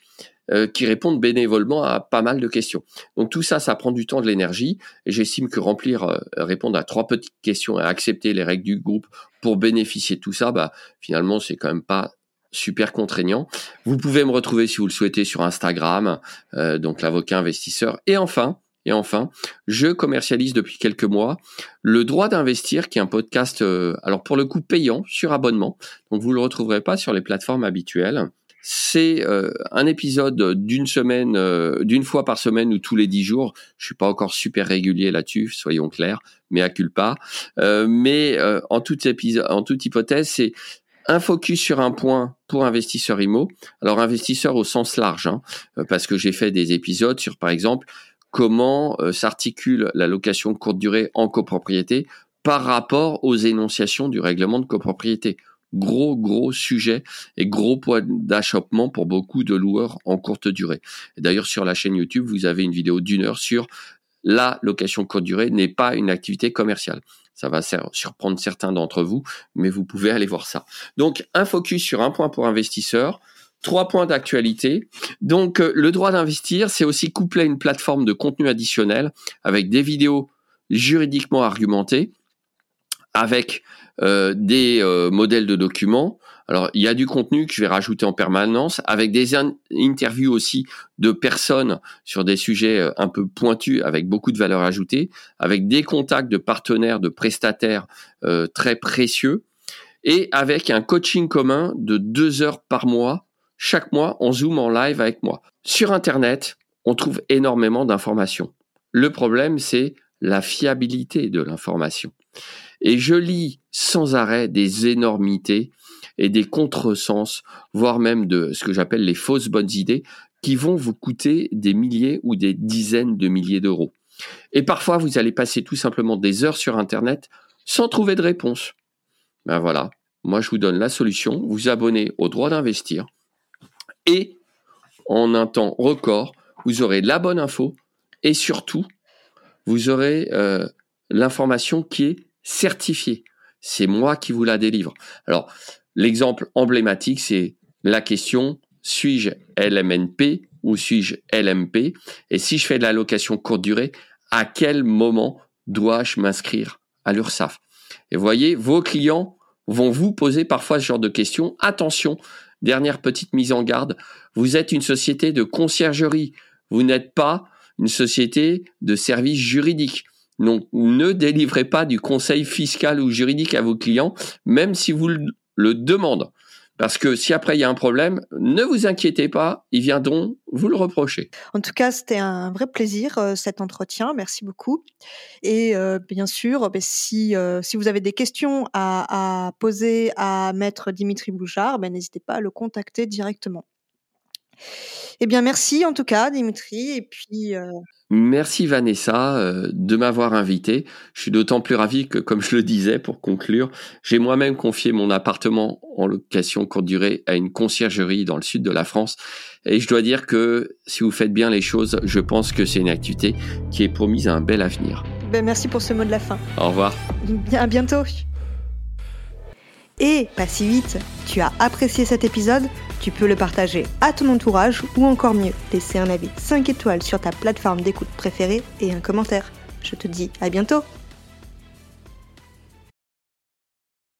qui répondent bénévolement à pas mal de questions. Donc tout ça, ça prend du temps, de l'énergie, et j'estime que remplir, répondre à trois petites questions et accepter les règles du groupe pour bénéficier de tout ça, bah finalement, c'est quand même pas super contraignant. Vous pouvez me retrouver si vous le souhaitez sur Instagram, donc l'avocat investisseur. Et enfin, et enfin, je commercialise depuis quelques mois le droit d'investir, qui est un podcast, euh, alors pour le coup payant sur abonnement. Donc vous le retrouverez pas sur les plateformes habituelles. C'est euh, un épisode d'une semaine, euh, d'une fois par semaine ou tous les dix jours. Je suis pas encore super régulier là-dessus, soyons clairs, mais à culpa. mais en toute en toute hypothèse, c'est un focus sur un point pour investisseurs IMO. Alors investisseurs au sens large, hein, parce que j'ai fait des épisodes sur, par exemple, comment euh, s'articule la location courte durée en copropriété par rapport aux énonciations du règlement de copropriété. Gros, gros sujet et gros point d'achoppement pour beaucoup de loueurs en courte durée. D'ailleurs, sur la chaîne YouTube, vous avez une vidéo d'une heure sur la location courte durée n'est pas une activité commerciale. Ça va surprendre certains d'entre vous, mais vous pouvez aller voir ça. Donc, un focus sur un point pour investisseurs, Trois points d'actualité. Donc, euh, le droit d'investir, c'est aussi couplé à une plateforme de contenu additionnel avec des vidéos juridiquement argumentées, avec euh, des euh, modèles de documents. Alors, il y a du contenu que je vais rajouter en permanence, avec des interviews aussi de personnes sur des sujets un peu pointus, avec beaucoup de valeur ajoutée, avec des contacts de partenaires, de prestataires très précieux, et avec un coaching commun de deux heures par mois chaque mois, on zoom en live avec moi. Sur Internet, on trouve énormément d'informations. Le problème, c'est la fiabilité de l'information. Et je lis sans arrêt des énormités et des contresens, voire même de ce que j'appelle les fausses bonnes idées, qui vont vous coûter des milliers ou des dizaines de milliers d'euros. Et parfois, vous allez passer tout simplement des heures sur Internet sans trouver de réponse. Ben voilà, moi je vous donne la solution, vous abonnez au droit d'investir et en un temps record, vous aurez la bonne info et surtout, vous aurez euh, l'information qui est certifiée. C'est moi qui vous la délivre. Alors, l'exemple emblématique, c'est la question suis-je LMNP ou suis-je LMP Et si je fais de la location courte durée, à quel moment dois-je m'inscrire à l'URSSAF? Et voyez, vos clients vont vous poser parfois ce genre de questions. Attention, dernière petite mise en garde, vous êtes une société de conciergerie, vous n'êtes pas une société de services juridiques. Donc, ne délivrez pas du conseil fiscal ou juridique à vos clients, même si vous le demandez. Parce que si après il y a un problème, ne vous inquiétez pas, ils viendront vous le reprocher. En tout cas, c'était un vrai plaisir euh, cet entretien. Merci beaucoup. Et euh, bien sûr, ben, si, euh, si vous avez des questions à, poser à Maître Dimitri Bouchard, ben, n'hésitez pas à le contacter directement. Eh bien, merci en tout cas, Dimitri. Et puis. Merci Vanessa euh, de m'avoir invité. Je suis d'autant plus ravi que, comme je le disais pour conclure, j'ai moi-même confié mon appartement en location courte durée à une conciergerie dans le sud de la France. Et je dois dire que si vous faites bien les choses, je pense que c'est une activité qui est promise à un bel avenir. Ben, merci pour ce mot de la fin. Au revoir. À bientôt. Et pas si vite, tu as apprécié cet épisode Tu peux le partager à ton entourage ou encore mieux, laisser un avis 5 étoiles sur ta plateforme d'écoute préférée et un commentaire. Je te dis à bientôt